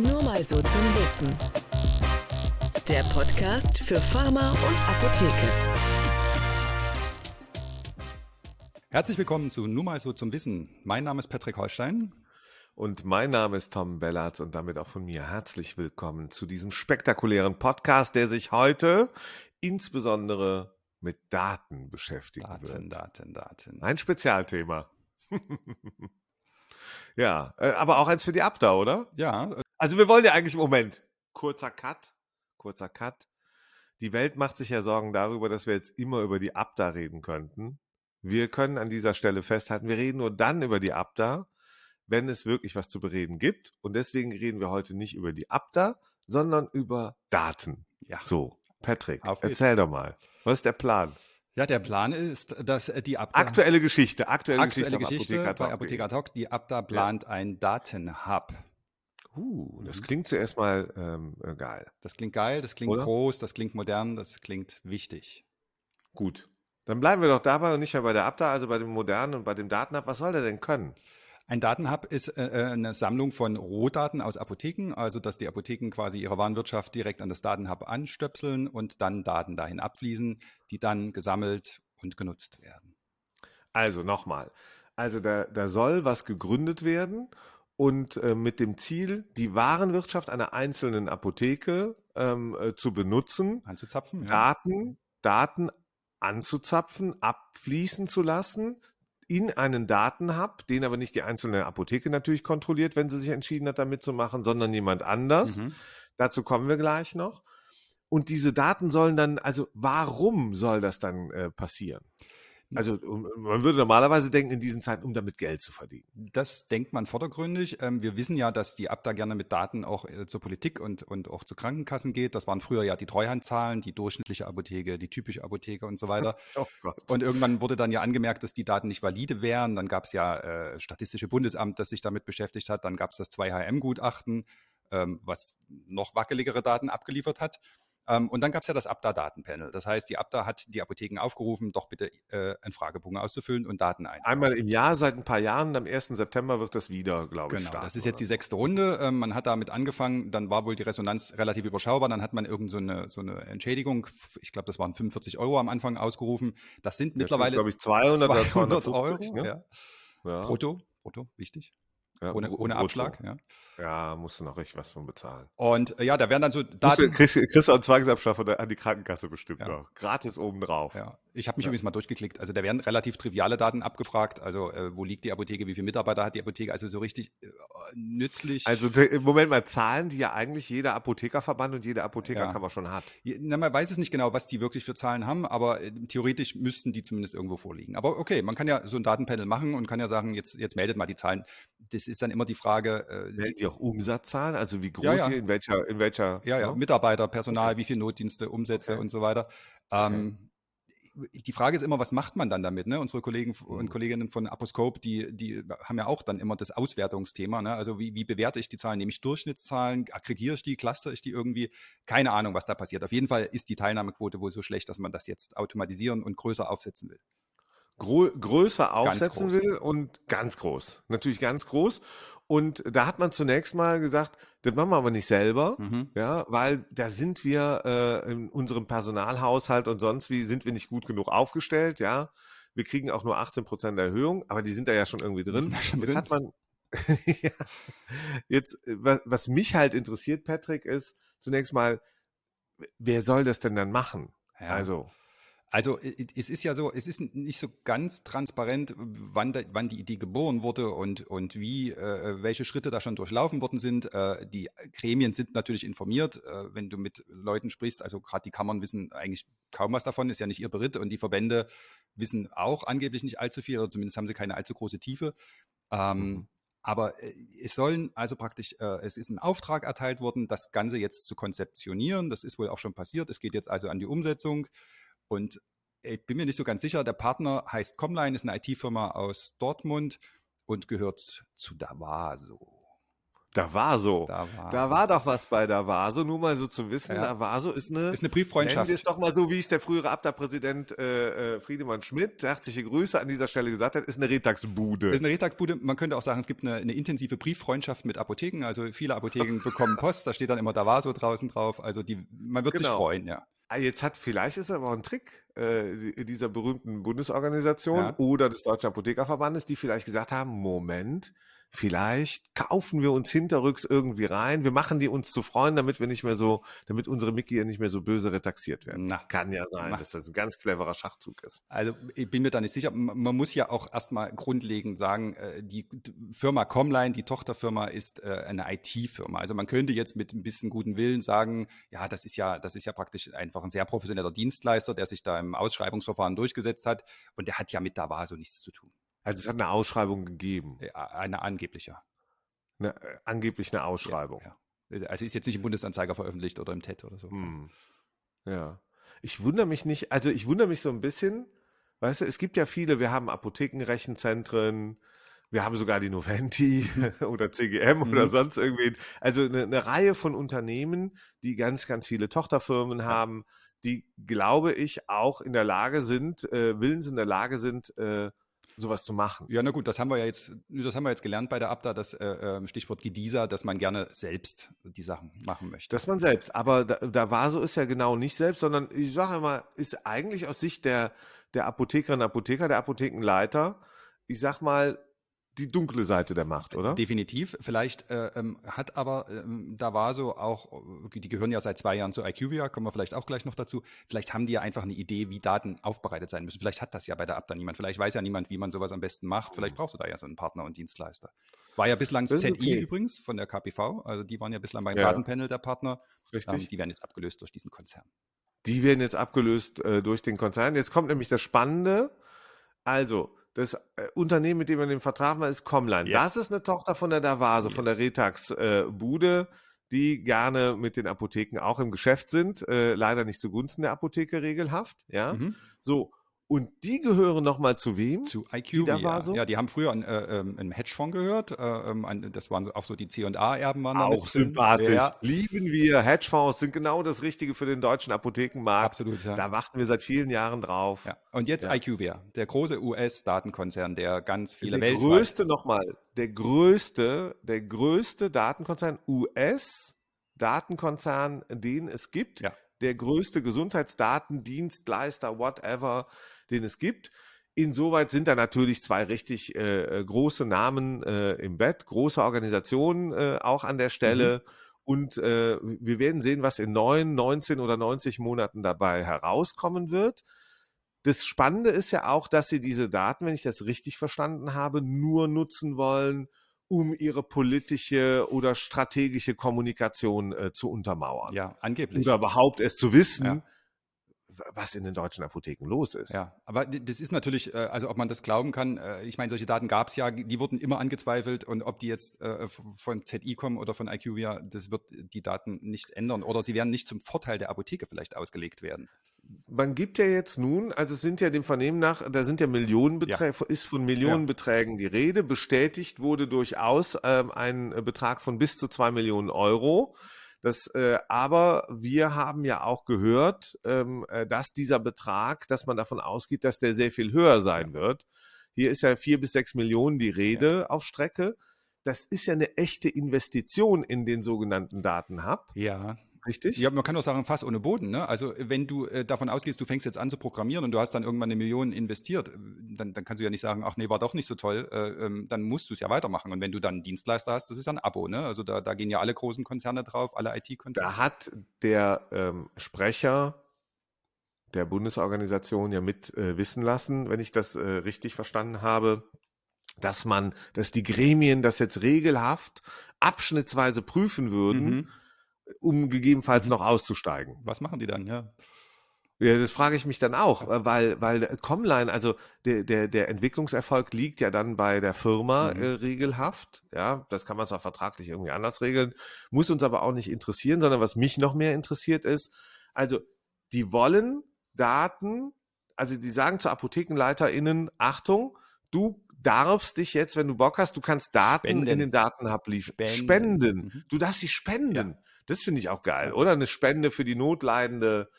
Nur mal so zum Wissen. Der Podcast für Pharma und Apotheke. Herzlich willkommen zu Nur mal so zum Wissen. Mein Name ist Patrick Holstein. Und mein Name ist Tom Bellatz und damit auch von mir herzlich willkommen zu diesem spektakulären Podcast, der sich heute insbesondere mit Daten beschäftigen Daten, wird. Daten, Daten. Ein Spezialthema. ja, äh, aber auch eins für die Abda, oder? Ja, äh, Also wir wollen ja eigentlich im Moment. Kurzer Cut, kurzer Cut. Die Welt macht sich ja Sorgen darüber, dass wir jetzt immer über die Abda reden könnten. Wir können an dieser Stelle festhalten, wir reden nur dann über die Abda, wenn es wirklich was zu bereden gibt. Und deswegen reden wir heute nicht über die Abda, sondern über Daten. ja. So, Patrick, Auf geht's. erzähl doch mal. Was ist der Plan? ja, der Plan ist, dass äh, die Abda, Aktuelle Geschichte, aktuelle, aktuelle Geschichte, Geschichte bei Apotheker Talk, die Abda plant ein Datenhub. Uh, das Mhm. klingt zuerst mal ähm, äh, geil. Das klingt geil, das klingt Oder? groß, das klingt modern, das klingt wichtig. Gut. Dann bleiben wir doch dabei und nicht mehr bei der Abda, also bei dem modernen und bei dem Datenhub. Was soll der denn können? Ein Datenhub ist äh, äh, eine Sammlung von Rohdaten aus Apotheken, also dass die Apotheken quasi ihre Warenwirtschaft direkt an das Datenhub anstöpseln und dann Daten dahin abfließen, die dann gesammelt und genutzt werden. Also nochmal. Also da, da soll was gegründet werden und äh, mit dem Ziel, die Warenwirtschaft einer einzelnen Apotheke ähm, äh, zu benutzen, Anzuzapfen? Ja. Daten, Daten anzuzapfen, abfließen zu lassen in einen Datenhub, den aber nicht die einzelne Apotheke natürlich kontrolliert, wenn sie sich entschieden hat, da mitzumachen, sondern jemand anders. Mhm. Dazu kommen wir gleich noch. Und diese Daten sollen dann, also warum soll das dann äh, passieren? Also um, man würde normalerweise denken, in diesen Zeiten, um damit Geld zu verdienen. Das denkt man vordergründig. Ähm, wir wissen ja, dass die Abda gerne mit Daten auch äh, zur Politik und, und auch zu Krankenkassen geht. Das waren früher ja die Treuhandzahlen, die durchschnittliche Apotheke, die typische Apotheke und so weiter. Oh. Und irgendwann wurde dann ja angemerkt, dass die Daten nicht valide wären. Dann gab es ja äh, Statistische Bundesamt, das sich damit beschäftigt hat. Dann gab es das 2HM-Gutachten, ähm, was noch wackeligere Daten abgeliefert hat. Ähm, und dann gab es ja das Abda-Datenpanel. Das heißt, die Abda hat die Apotheken aufgerufen, doch bitte äh, einen Fragebogen auszufüllen und Daten ein. Einmal im Jahr seit ein paar Jahren, am 1. September wird das wieder, glaube ich, Genau, das ist jetzt die oder? sechste Runde. Ähm, man hat damit angefangen, dann war wohl die Resonanz relativ überschaubar. Dann hat man irgend so eine, so eine Entschädigung, ich glaube, das waren 45 Euro am Anfang ausgerufen. Das sind Jetzt mittlerweile glaube ich, 200, oder 200 250, Euro. ne? Ja. Ja. Brutto, brutto, wichtig. Ja, Ohne, ohne. Abschlag. Ja. Ja, musst du noch richtig was von bezahlen. Und äh, ja, da werden dann so Musst du, Daten. kriegst, kriegst du einen Zwangsabschlag von der, an die Krankenkasse bestimmt Ja. noch. Gratis obendrauf. Ja, ich habe mich übrigens mal durchgeklickt. Also da werden relativ triviale Daten abgefragt. Also äh, wo liegt die Apotheke, wie viele Mitarbeiter hat die Apotheke? Also so richtig äh, nützlich. Also im Moment mal Zahlen, die ja eigentlich jeder Apothekerverband und jede Apothekerkammer schon hat. Ja, Na, man weiß es nicht genau, was die wirklich für Zahlen haben, aber äh, theoretisch müssten die zumindest irgendwo vorliegen. Aber okay, man kann ja so ein Datenpanel machen und kann ja sagen, jetzt, jetzt meldet mal die Zahlen. Das ist dann immer die Frage, äh, Melden die auch Umsatzzahlen? Also wie groß Ja, ja. hier, in welcher, in welcher? ja, ja, ne? Mitarbeiter, Personal, wie viele Notdienste, Umsätze Okay. und so weiter. Ähm, Die Frage ist immer, was macht man dann damit? Ne? Unsere Kollegen und Mhm. Kolleginnen von Aposcope, die, die haben ja auch dann immer das Auswertungsthema. Ne? Also wie, wie bewerte ich die Zahlen? Nehme ich Durchschnittszahlen? Aggregiere ich die? Cluster ich die irgendwie? Keine Ahnung, was da passiert. Auf jeden Fall ist die Teilnahmequote wohl so schlecht, dass man das jetzt automatisieren und größer aufsetzen will. Grö größer aufsetzen will und ganz groß. Natürlich ganz groß. Und da hat man zunächst mal gesagt, das machen wir aber nicht selber. Mhm. Ja, weil da sind wir äh, in unserem Personalhaushalt und sonst wie sind wir nicht gut genug aufgestellt, ja. Wir kriegen auch nur 18 Prozent Erhöhung, aber die sind da ja schon irgendwie drin. schon Jetzt drin. hat man, ja, jetzt, äh, was, was mich halt interessiert, Patrick, ist zunächst mal, wer soll das denn dann machen? Ja. Also, Also es ist ja so, es ist nicht so ganz transparent, wann, da, wann die Idee geboren wurde und, und wie, äh, welche Schritte da schon durchlaufen worden sind. Äh, die Gremien sind natürlich informiert, äh, wenn du mit Leuten sprichst. Also gerade die Kammern wissen eigentlich kaum was davon, ist ja nicht ihr Beritt. Und die Verbände wissen auch angeblich nicht allzu viel, oder zumindest haben sie keine allzu große Tiefe. Ähm, Mhm. Aber äh, es sollen also praktisch, äh, es ist ein Auftrag erteilt worden, das Ganze jetzt zu konzeptionieren. Das ist wohl auch schon passiert. Es geht jetzt also an die Umsetzung. Und ich bin mir nicht so ganz sicher, der Partner heißt Comline, ist eine IT-Firma aus Dortmund und gehört zu Davaso. Da war so. Da war, Da so. war doch was bei Davaso, nur mal so zu wissen. Ja. Davaso ist eine, ist eine Brieffreundschaft. nennen wir es doch mal so, wie es der frühere Abda-Präsident äh, äh, Friedemann Schmidt, herzliche Grüße an dieser Stelle gesagt hat, ist eine Retagsbude. Ist eine Retagsbude. Man könnte auch sagen, es gibt eine, eine intensive Brieffreundschaft mit Apotheken. Also viele Apotheken bekommen Post, da steht dann immer Davaso draußen drauf. Also die, man wird sich Genau. freuen, ja. Ah, Jetzt hat, vielleicht ist es aber auch ein Trick äh, die- dieser berühmten Bundesorganisation Ja. oder des Deutschen Apothekerverbandes, die vielleicht gesagt haben, Moment, vielleicht kaufen wir uns hinterrücks irgendwie rein, wir machen die uns zu Freunden, damit wir nicht mehr so, damit unsere Mitglieder nicht mehr so böse retaxiert werden. Na. Kann ja sein, Na. dass das ein ganz cleverer Schachzug ist. Also ich bin mir da nicht sicher. Man muss ja auch erstmal grundlegend sagen, äh, die Firma Comline, die Tochterfirma, ist äh, eine IT-Firma. Also man könnte jetzt mit ein bisschen guten Willen sagen, ja, das ist ja, das ist ja praktisch einfach ein sehr professioneller Dienstleister, der sich da im Ausschreibungsverfahren durchgesetzt hat und der hat ja mit Davaso nichts zu tun. Also es hat eine Ausschreibung gegeben, Äh, Eine angebliche. eine, äh, angeblich eine Ausschreibung. Ja, ja. Also ist jetzt nicht im Bundesanzeiger veröffentlicht oder im TED oder so. Hm. Ja. Ich wundere mich nicht, also ich wundere mich so ein bisschen, weißt du, es gibt ja viele, wir haben Apothekenrechenzentren, wir haben sogar die Noventi oder CGM oder Mhm. sonst irgendwie, also eine, eine Reihe von Unternehmen, die ganz, ganz viele Tochterfirmen haben, die, glaube ich, auch in der Lage sind, äh, willens in der Lage sind, äh, sowas zu machen. Ja, na gut, das haben wir ja jetzt, das haben wir jetzt gelernt bei der Abda, das äh, ähm, Stichwort Gedieser, dass man gerne selbst die Sachen machen möchte. Dass man selbst, aber da, da war so ist ja genau nicht selbst, sondern ich sage immer, ist eigentlich aus Sicht der, der Apothekerinnen und Apotheker, der Apothekenleiter, ich sag mal, die dunkle Seite der Macht, oder? Definitiv. Vielleicht äh, ähm, hat aber ähm, da war so auch, äh, die gehören ja seit zwei Jahren zu IQVIA, kommen wir vielleicht auch gleich noch dazu. Vielleicht haben die ja einfach eine Idee, wie Daten aufbereitet sein müssen. Vielleicht hat das ja bei der Abda niemand. Vielleicht weiß ja niemand, wie man sowas am besten macht. Vielleicht brauchst du da ja so einen Partner und Dienstleister. War ja bislang Das ZI okay. übrigens von der KPV. Also die waren ja bislang beim Ja. Datenpanel der Partner. Richtig. Ähm, die werden jetzt abgelöst durch diesen Konzern. Die werden jetzt abgelöst äh, durch den Konzern. Jetzt kommt nämlich das Spannende. Also, das äh, Unternehmen, mit dem man den Vertrag macht, ist Comline. Yes. Das ist eine Tochter von der Davase, von der Yes. Retax äh, Bude, die gerne mit den Apotheken auch im Geschäft sind. Äh, leider nicht zugunsten der Apotheke regelhaft. Ja. Mhm. So. Und die gehören nochmal zu wem? Zu IQ. da war so? Ja, die haben früher an, äh, ähm, einem Hedgefonds gehört. Äh, ähm, an, das waren auch so die C&A-Erben waren Auch sympathisch. Ja, Lieben wir. Hedgefonds sind genau das Richtige für den deutschen Apothekenmarkt. absolut. Ja. Da warten wir seit vielen Jahren drauf. Ja. Und jetzt Ja. IQVIA, der große US-Datenkonzern, der ganz viele der weltweit. größte nochmal, der größte, der größte Datenkonzern, US-Datenkonzern, den es gibt, Ja. der größte Gesundheitsdatendienstleister, whatever, den es gibt. Insoweit sind da natürlich zwei richtig äh, äh, große Namen äh, im Bett, große Organisationen äh, auch an der Stelle. Und äh, wir werden sehen, was in neun, 19 oder 90 Monaten dabei herauskommen wird. Das Spannende ist ja auch, dass sie diese Daten, wenn ich das richtig verstanden habe, nur nutzen wollen, um ihre politische oder strategische Kommunikation äh, zu untermauern. Ja, angeblich. Oder überhaupt es zu wissen, Ja. Was in den deutschen Apotheken los ist. Ja, aber das ist natürlich, äh, also ob man das glauben kann, äh, ich meine, solche Daten gab es ja, die wurden immer angezweifelt und ob die jetzt äh, von ZI kommen oder von IQVIA, das wird die Daten nicht ändern oder sie werden nicht zum Vorteil der Apotheke vielleicht ausgelegt werden. Man gibt ja jetzt nun, also es sind ja dem Vernehmen nach, da sind ja Millionenbeträge, ist von Millionenbeträgen die Rede. Bestätigt wurde durchaus ähm, ein Betrag von bis zu zwei Millionen Euro. Das, äh, aber wir haben ja auch gehört, ähm, äh, dass dieser Betrag, dass man davon ausgeht, dass der sehr viel höher sein wird. Hier ist ja vier bis sechs Millionen die Rede auf Strecke. Das ist ja eine echte Investition in den sogenannten Datenhub, Ja. Richtig? Ja, man kann auch sagen, Fass ohne Boden. Ne? Also wenn du äh, davon ausgehst, du fängst jetzt an zu programmieren und du hast dann irgendwann eine Million investiert, äh, dann, dann kannst du ja nicht sagen, ach nee, war doch nicht so toll, äh, ähm, dann musst du es ja weitermachen. Und wenn du dann einen Dienstleister hast, das ist ja ein Abo. Ne? Also da, da gehen ja alle großen Konzerne drauf, alle IT-Konzerne. Da hat der ähm, Sprecher der Bundesorganisation ja mit äh, wissen lassen, wenn ich das äh, richtig verstanden habe, dass man, dass die Gremien das jetzt regelhaft abschnittsweise prüfen würden, Mhm. Um gegebenenfalls Mhm. noch auszusteigen. Was machen die dann? Ja. Ja, das frage ich mich dann auch, äh, weil, weil Comline, also der, der, der Entwicklungserfolg liegt ja dann bei der Firma Mhm. äh, regelhaft. Ja, das kann man zwar vertraglich irgendwie anders regeln, muss uns aber auch nicht interessieren, sondern was mich noch mehr interessiert ist, also die wollen Daten, also die sagen zu ApothekenleiterInnen, Achtung, du darfst dich jetzt, wenn du Bock hast, du kannst Daten Spenden. in den Datenhub liefern. Spenden. Spenden. Mhm. Du darfst sie spenden. Ja. Das finde ich auch geil, Ja. oder? Eine Spende für die notleidende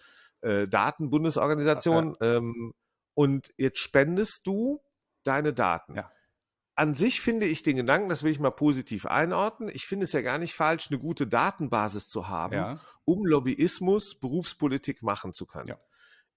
äh, Datenbundesorganisation. Ähm, und jetzt spendest du deine Daten. Ja. An sich finde ich den Gedanken, das will ich mal positiv einordnen. Ich finde es ja gar nicht falsch, eine gute Datenbasis zu haben, Ja. um Lobbyismus, Berufspolitik machen zu können. Ja.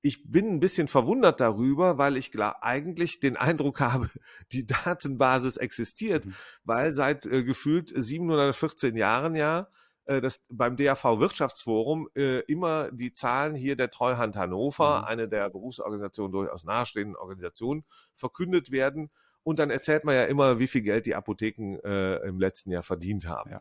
Ich bin ein bisschen verwundert darüber, weil ich eigentlich den Eindruck habe, die Datenbasis existiert, Mhm. weil seit äh, gefühlt 714 Jahren ja äh, das beim DAV Wirtschaftsforum äh, immer die Zahlen hier der Treuhand Hannover, Mhm. eine der Berufsorganisationen durchaus nahestehenden Organisationen, verkündet werden. Und dann erzählt man ja immer, wie viel Geld die Apotheken äh, im letzten Jahr verdient haben. Ja.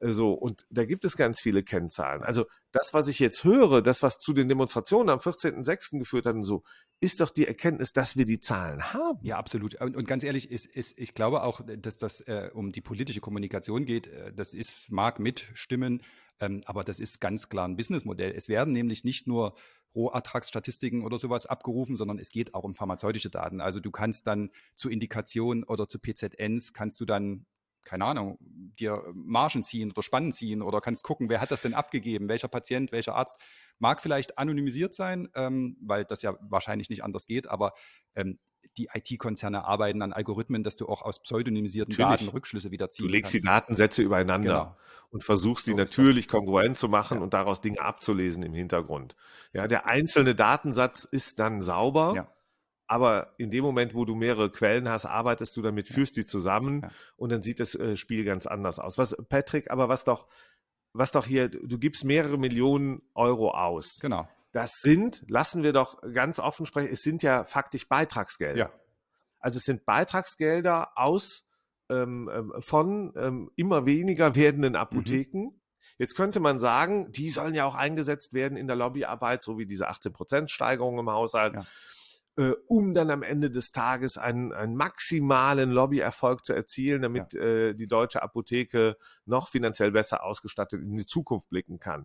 Äh, So, und da gibt es ganz viele Kennzahlen. Also das, was ich jetzt höre, das, was zu den Demonstrationen am 14.06. geführt hat und so, ist doch die Erkenntnis, dass wir die Zahlen haben. Ja, absolut. Und, und ganz ehrlich, ist, ist, ich glaube auch, dass das äh, um die politische Kommunikation geht. Äh, das ist, mag mitstimmen, ähm, aber das ist ganz klar ein Businessmodell. Es werden nämlich nicht nur Rohertragsstatistiken oder sowas abgerufen, sondern es geht auch um pharmazeutische Daten. Also du kannst dann zu Indikationen oder zu PZNs kannst du dann keine Ahnung, dir Margen ziehen oder Spannen ziehen oder kannst gucken, wer hat das denn abgegeben, welcher Patient, welcher Arzt. Mag vielleicht anonymisiert sein, ähm, weil das ja wahrscheinlich nicht anders geht, aber ähm, die IT-Konzerne arbeiten an Algorithmen, dass du auch aus pseudonymisierten Natürlich. Daten Rückschlüsse wieder ziehen Du legst die kannst. Datensätze übereinander Genau. und versuchst die So natürlich kongruent zu machen Ja. und daraus Dinge abzulesen im Hintergrund. Ja, der einzelne Datensatz ist dann sauber, Ja. Aber in dem Moment, wo du mehrere Quellen hast, arbeitest du damit, Ja. führst die zusammen Ja. und dann sieht das äh, Spiel ganz anders aus. Was, Patrick, aber was doch, was doch hier, du gibst mehrere Millionen Euro aus. Genau. Das sind, lassen wir doch ganz offen sprechen, es sind ja faktisch Beitragsgelder. Ja. Also es sind Beitragsgelder aus ähm, ähm, von ähm, immer weniger werdenden Apotheken. Jetzt könnte man sagen, die sollen ja auch eingesetzt werden in der Lobbyarbeit, so wie diese 18%-Steigerung im Haushalt, äh, um dann am Ende des Tages einen, einen maximalen Lobbyerfolg zu erzielen, damit äh, die deutsche Apotheke noch finanziell besser ausgestattet in die Zukunft blicken kann.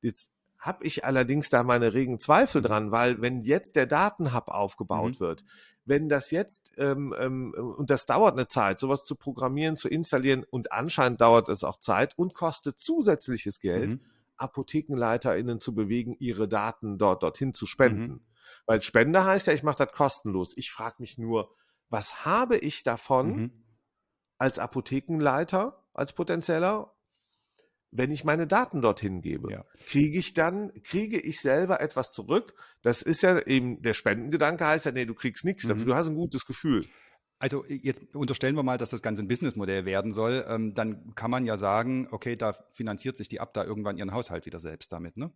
Jetzt habe ich allerdings da meine regen Zweifel dran, weil wenn jetzt der Datenhub aufgebaut Mhm. wird, wenn das jetzt, ähm, ähm, und das dauert eine Zeit, sowas zu programmieren, zu installieren und anscheinend dauert es auch Zeit und kostet zusätzliches Geld, Mhm. ApothekenleiterInnen zu bewegen, ihre Daten dort dorthin zu spenden. Mhm. Weil Spende heißt ja, ich mache das kostenlos. Ich frage mich nur, was habe ich davon Mhm. als Apothekenleiter, als potenzieller, wenn ich meine Daten dorthin gebe? Ja. Kriege ich dann, kriege ich selber etwas zurück? Das ist ja eben, der Spendengedanke heißt ja, nee, du kriegst nichts dafür, Mhm. du hast ein gutes Gefühl. Also jetzt unterstellen wir mal, dass das Ganze ein Businessmodell werden soll. Ähm, dann kann man ja sagen, okay, da finanziert sich die Abda irgendwann ihren Haushalt wieder selbst damit, ne?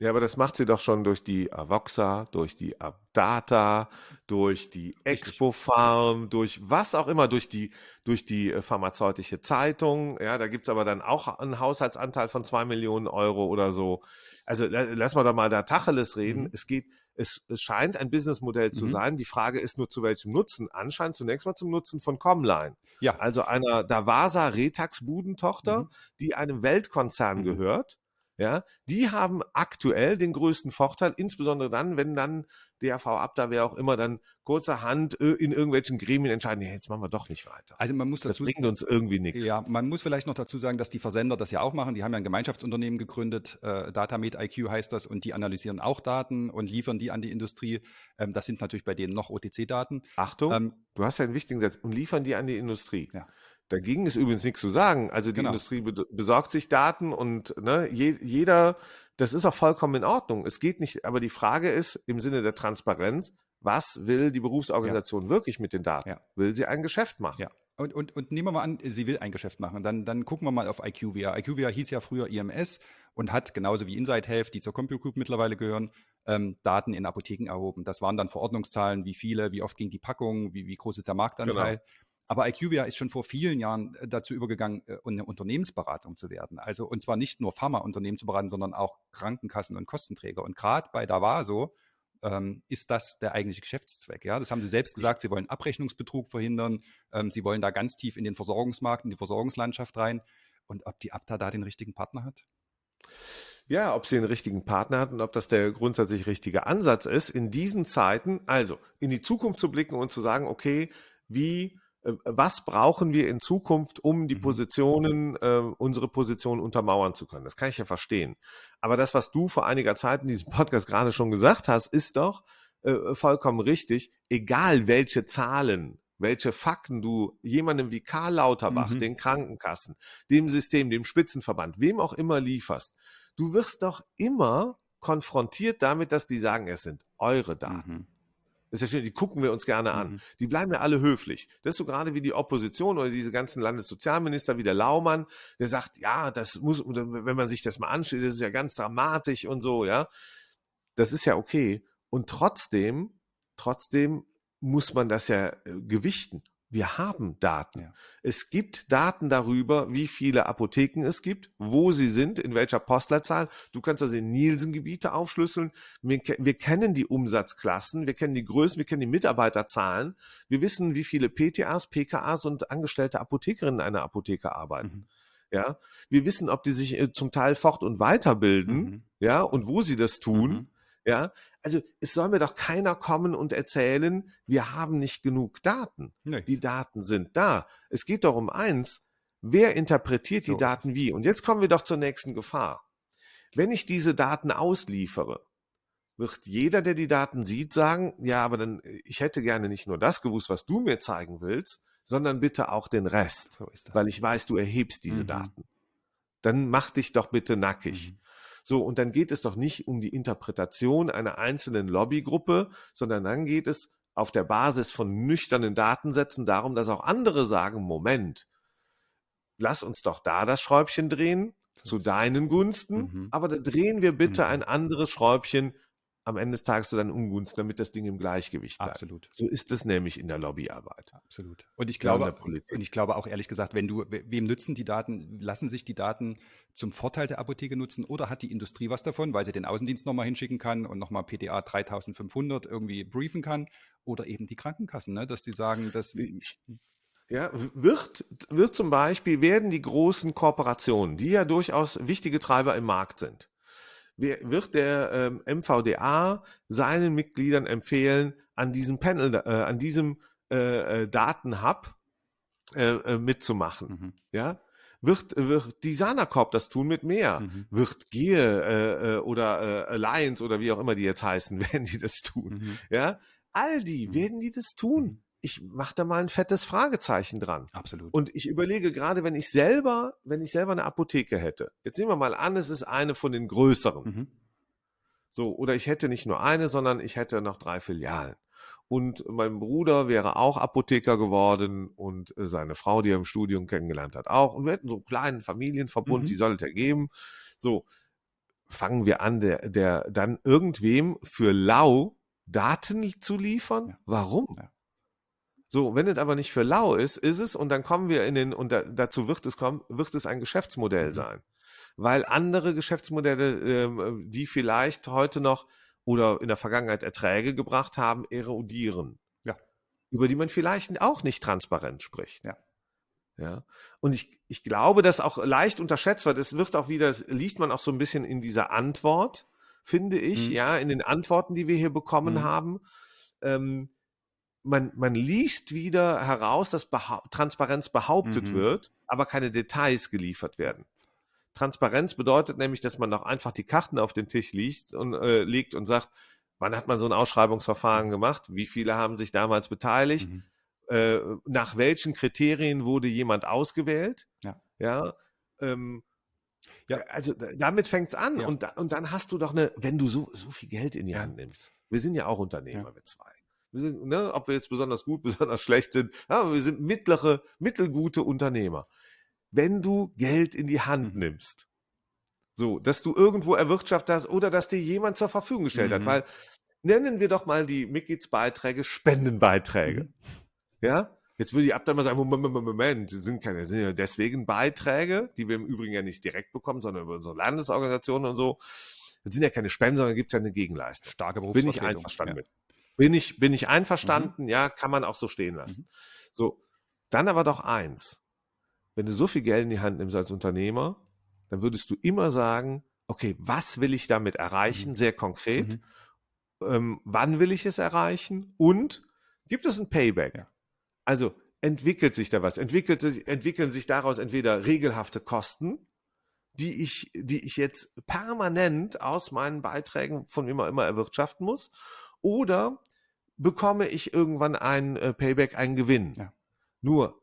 Ja, aber das macht sie doch schon durch die Avoxa, durch die Abdata, durch die Expo Farm, durch was auch immer, durch die, durch die äh, pharmazeutische Zeitung. Ja, da gibt's aber dann auch einen Haushaltsanteil von zwei Millionen Euro oder so. Also la- lass mal doch mal da Tacheles reden. Mhm. Es geht, es, es scheint ein Businessmodell zu Mhm. sein. Die Frage ist nur zu welchem Nutzen. Anscheinend zunächst mal zum Nutzen von Comline. Ja. Also einer Davasa Retax-Budentochter, Mhm. die einem Weltkonzern Mhm. gehört. Ja, die haben aktuell den größten Vorteil, insbesondere dann, wenn dann DRV ab, da wer auch immer dann kurzerhand äh, in irgendwelchen Gremien entscheiden, nee, jetzt machen wir doch nicht weiter. Also man muss Das dazu bringt uns irgendwie nichts. Ja, man muss vielleicht noch dazu sagen, dass die Versender das ja auch machen. Die haben ja ein Gemeinschaftsunternehmen gegründet, äh, Datamed IQ heißt das, und die analysieren auch Daten und liefern die an die Industrie. Ähm, das sind natürlich bei denen noch OTC-Daten. Achtung, Ähm, du hast ja einen wichtigen Satz und liefern die an die Industrie. Ja. Dagegen ist übrigens nichts zu sagen. Also die Genau. Industrie be besorgt sich Daten und ne, je jeder, das ist auch vollkommen in Ordnung. Es geht nicht, aber die Frage ist im Sinne der Transparenz, was will die Berufsorganisation wirklich mit den Daten? Ja. Will sie ein Geschäft machen? Ja. Und, und, und nehmen wir mal an, sie will ein Geschäft machen. Dann, dann gucken wir mal auf IQVIA. IQVIA hieß ja früher IMS und hat genauso wie Inside Health, die zur Compute Group mittlerweile gehören, ähm, Daten in Apotheken erhoben. Das waren dann Verordnungszahlen, wie viele, wie oft ging die Packung, wie, wie groß ist der Marktanteil. Genau. Aber IQVIA ist schon vor vielen Jahren äh, dazu übergegangen, äh, eine Unternehmensberatung zu werden. Also und zwar nicht nur Pharmaunternehmen zu beraten, sondern auch Krankenkassen und Kostenträger. Und gerade bei Davaso ähm, ist das der eigentliche Geschäftszweck. Ja, das haben Sie selbst gesagt. Sie wollen Abrechnungsbetrug verhindern. Ähm, Sie wollen da ganz tief in den Versorgungsmarkt, in die Versorgungslandschaft rein. Und ob die Abda da den richtigen Partner hat? Ja, ob sie den richtigen Partner hat und ob das der grundsätzlich richtige Ansatz ist, in diesen Zeiten, also in die Zukunft zu blicken und zu sagen, okay, wie was brauchen wir in Zukunft, um die Mhm. Positionen, äh, unsere Position untermauern zu können. Das kann ich ja verstehen. Aber das, was du vor einiger Zeit in diesem Podcast gerade schon gesagt hast, ist doch äh, vollkommen richtig. Egal welche Zahlen, welche Fakten du jemandem wie Karl Lauterbach, Mhm. den Krankenkassen, dem System, dem Spitzenverband, wem auch immer lieferst, du wirst doch immer konfrontiert damit, dass die sagen, es sind eure Daten. Mhm. Das ist ja schön, die gucken wir uns gerne an. Mhm. Die bleiben ja alle höflich. Das ist so gerade wie die Opposition oder diese ganzen Landessozialminister wie der Laumann, der sagt, ja, das muss, wenn man sich das mal anschaut, das ist ja ganz dramatisch und so, ja. Das ist ja okay. Und trotzdem, trotzdem muss man das ja äh, gewichten. Wir haben Daten. Ja. Es gibt Daten darüber, wie viele Apotheken es gibt, wo sie sind, in welcher Postleitzahl. Du kannst das in Nielsen-Gebiete aufschlüsseln. Wir, wir kennen die Umsatzklassen, wir kennen die Größen, wir kennen die Mitarbeiterzahlen. Wir wissen, wie viele PTAs, PKAs und angestellte Apothekerinnen in einer Apotheke arbeiten. Mhm. Ja, wir wissen, ob die sich äh, zum Teil fort- und weiterbilden, Mhm. ja, und wo sie das tun. Mhm. Ja, also es soll mir doch keiner kommen und erzählen, wir haben nicht genug Daten. Nee. Die Daten sind da. Es geht doch um eins. Wer interpretiert So die Daten wie? Und jetzt kommen wir doch zur nächsten Gefahr. Wenn ich diese Daten ausliefere, wird jeder, der die Daten sieht, sagen, ja, aber dann, äh, ich hätte gerne nicht nur das gewusst, was du mir zeigen willst, sondern bitte auch den Rest, So weil ich weiß, du erhebst diese Mhm. Daten. Dann mach dich doch bitte nackig. Mhm. So, und dann geht es doch nicht um die Interpretation einer einzelnen Lobbygruppe, sondern dann geht es auf der Basis von nüchternen Datensätzen darum, dass auch andere sagen, Moment, lass uns doch da das Schräubchen drehen, zu deinen Gunsten, Mhm. aber da drehen wir bitte Mhm. ein anderes Schräubchen am Ende des Tages zu deinen Ungunsten, damit das Ding im Gleichgewicht bleibt. Absolut. So ist es nämlich in der Lobbyarbeit. Absolut. Und ich glaube, und ich glaube auch ehrlich gesagt, wenn du, we- wem nützen die Daten, lassen sich die Daten zum Vorteil der Apotheke nutzen oder hat die Industrie was davon, weil sie den Außendienst nochmal hinschicken kann und nochmal PDA 3500 irgendwie briefen kann oder eben die Krankenkassen, ne, dass die sagen, dass Ja, wird, wird zum Beispiel, werden die großen Kooperationen, die ja durchaus wichtige Treiber im Markt sind, wird der ähm, MVDA seinen Mitgliedern empfehlen, an diesem Panel, äh, an diesem äh, äh, Datenhub äh, äh, mitzumachen. Mhm. Ja, wird, wird die Sanacorp das tun mit mehr? Mhm. Wird GEA äh, äh, oder äh, Alliance oder wie auch immer die jetzt heißen, werden die das tun? Mhm. Ja, all die Mhm. werden die das tun. Ich mache da mal ein fettes Fragezeichen dran. Absolut. Und ich überlege gerade, wenn ich selber, wenn ich selber eine Apotheke hätte. Jetzt nehmen wir mal an, es ist eine von den größeren. mhm. So, oder ich hätte nicht nur eine, sondern ich hätte noch drei Filialen. Und mein Bruder wäre auch Apotheker geworden und äh, seine Frau, die er im Studium kennengelernt hat, auch. Und wir hätten so einen kleinen Familienverbund, Mhm. die soll es ja geben. So, fangen wir an, der, der dann irgendwem für lau Daten zu liefern? Ja. Warum? Ja. So, wenn es aber nicht für lau ist, ist es, und dann kommen wir in den, und da, dazu wird es kommen, wird es ein Geschäftsmodell Mhm. sein. Weil andere Geschäftsmodelle, ähm, die vielleicht heute noch oder in der Vergangenheit Erträge gebracht haben, erodieren. Ja. Über die man vielleicht auch nicht transparent spricht. Ja. Ja. Und ich, ich glaube, dass auch leicht unterschätzt wird. Es wird auch wieder, das liest man auch so ein bisschen in dieser Antwort, finde ich, Mhm. ja, in den Antworten, die wir hier bekommen Mhm. haben. Ähm, man, man liest wieder heraus, dass behau Transparenz behauptet Mhm. wird, aber keine Details geliefert werden. Transparenz bedeutet nämlich, dass man doch einfach die Karten auf den Tisch liegt und, äh, legt und sagt, wann hat man so ein Ausschreibungsverfahren gemacht? Wie viele haben sich damals beteiligt? Mhm. Äh, nach welchen Kriterien wurde jemand ausgewählt? Ja. Ja. Ähm, Ja. Also d- damit fängt's an Ja. und, und dann hast du doch eine, wenn du so, so viel Geld in die. Hand nimmst. Wir sind ja auch Unternehmer, Ja. wir zwei. Wir sind, ne, ob wir jetzt besonders gut, besonders schlecht sind, ja, wir sind mittlere, mittelgute Unternehmer. Wenn du Geld in die Hand Mhm. nimmst, so, dass du irgendwo erwirtschaftet hast oder dass dir jemand zur Verfügung gestellt hat, Mhm. weil nennen wir doch mal die Mitgliedsbeiträge Spendenbeiträge. Mhm. Ja? Jetzt würde die Abteilung mal sagen, Moment, Moment, Moment, das sind keine, sind ja deswegen Beiträge, die wir im Übrigen ja nicht direkt bekommen, sondern über unsere Landesorganisationen und so. Das sind ja keine Spenden, sondern gibt es ja eine Gegenleistung. Starke Bin ich einverstanden ja. mit. Bin ich, bin ich einverstanden, ja, kann man auch so stehen lassen. Mhm. So, dann aber doch eins. Wenn du so viel Geld in die Hand nimmst als Unternehmer, dann würdest du immer sagen, okay, was will ich damit erreichen? Mhm. Sehr konkret. Mhm. Ähm, wann will ich es erreichen? Und gibt es ein Payback? Ja. Also entwickelt sich da was? Entwickelt, entwickeln sich daraus entweder regelhafte Kosten, die ich, die ich jetzt permanent aus meinen Beiträgen von immer immer erwirtschaften muss, oder bekomme ich irgendwann ein äh, Payback, einen Gewinn? Ja. Nur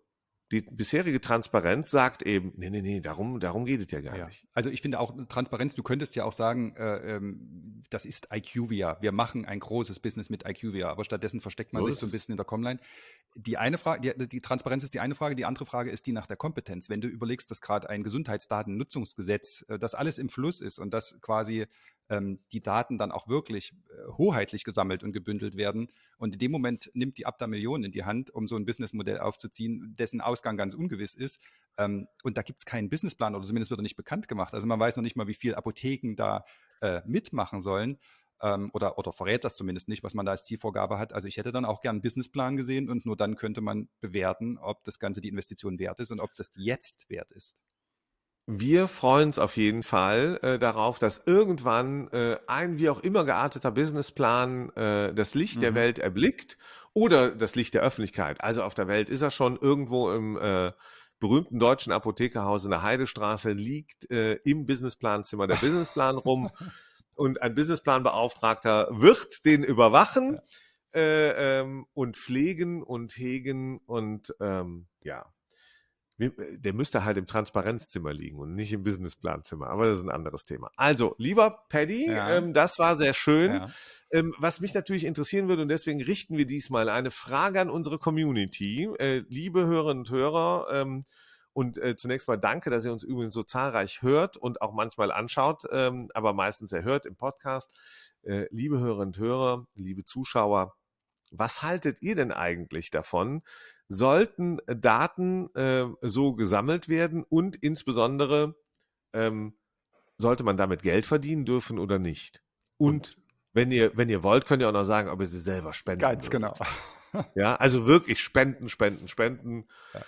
die bisherige Transparenz sagt eben, nee, nee, nee, darum, darum geht es ja gar ja. nicht. Also ich finde auch Transparenz, du könntest ja auch sagen, äh, ähm, das ist IQVIA. Wir machen ein großes Business mit IQVIA, aber stattdessen versteckt man so sich so ein bisschen in der Comline. Die eine Frage, die, die, Transparenz ist die eine Frage, die andere Frage ist die nach der Kompetenz. Wenn du überlegst, dass gerade ein Gesundheitsdatennutzungsgesetz, äh, das alles im Fluss ist und dass quasi ähm, die Daten dann auch wirklich äh, hoheitlich gesammelt und gebündelt werden. Und in dem Moment nimmt die Abda Millionen in die Hand, um so ein Businessmodell aufzuziehen, dessen Ausgang ganz ungewiss ist. Ähm, und da gibt es keinen Businessplan oder zumindest wird er nicht bekannt gemacht. Also man weiß noch nicht mal, wie viele Apotheken da äh, mitmachen sollen. Ähm, oder, oder verrät das zumindest nicht, was man da als Zielvorgabe hat. Also ich hätte dann auch gern einen Businessplan gesehen und nur dann könnte man bewerten, ob das Ganze die Investition wert ist und ob das jetzt wert ist wir freuen uns auf jeden Fall äh, darauf, dass irgendwann äh, ein wie auch immer gearteter Businessplan äh, das Licht mhm. der Welt erblickt oder das Licht der Öffentlichkeit. Also auf der Welt ist er schon irgendwo im äh, berühmten deutschen Apothekerhaus in der Heidestraße liegt äh, im Businessplanzimmer der Businessplan rum und ein Businessplanbeauftragter wird den überwachen äh, ähm, und pflegen und hegen und ähm, ja äh, der müsste halt im Transparenzzimmer liegen und nicht im Businessplanzimmer, aber das ist ein anderes Thema. Also, lieber Paddy, ja. ähm, das war sehr schön. Ja. Ähm, was mich natürlich interessieren würde, und deswegen richten wir diesmal eine Frage an unsere Community. Äh, liebe Hörerinnen und Hörer, ähm, und äh, zunächst mal danke, dass ihr uns übrigens so zahlreich hört und auch manchmal anschaut, ähm, aber meistens erhört im Podcast. Äh, liebe Hörerinnen und Hörer, liebe Zuschauer, was haltet ihr denn eigentlich davon, sollten Daten äh, so gesammelt werden und insbesondere ähm, sollte man damit Geld verdienen dürfen oder nicht? Und, und, wenn ihr, wenn ihr wollt, könnt ihr auch noch sagen, ob ihr sie selber spenden. Ganz würdet. genau. ja, also wirklich spenden, spenden, spenden. Ja.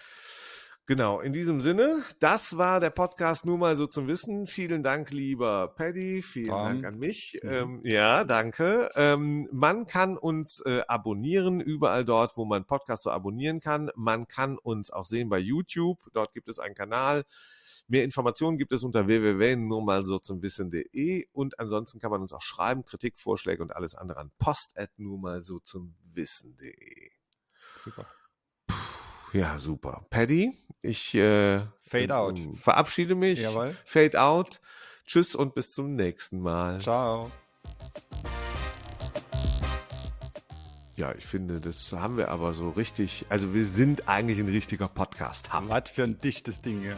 Genau, in diesem Sinne, das war der Podcast nur mal so zum Wissen. Vielen Dank, lieber Paddy, vielen Tom. Dank an mich. Mhm. Ähm, ja, danke. Ähm, man kann uns äh, abonnieren, überall dort, wo man Podcast so abonnieren kann. Man kann uns auch sehen bei YouTube, dort gibt es einen Kanal. Mehr Informationen gibt es unter www.nur mal so zum Wissen.de und ansonsten kann man uns auch schreiben, Kritik, Vorschläge und alles andere an post nur mal so zum Wissen.de. Super. Ja, super. Paddy, ich äh, Fade out. verabschiede mich. Jawohl. Fade out. Tschüss und bis zum nächsten Mal. Ciao. Ja, ich finde, das haben wir aber so richtig. Also, wir sind eigentlich ein richtiger Podcast. Was für ein dichtes Ding, ja.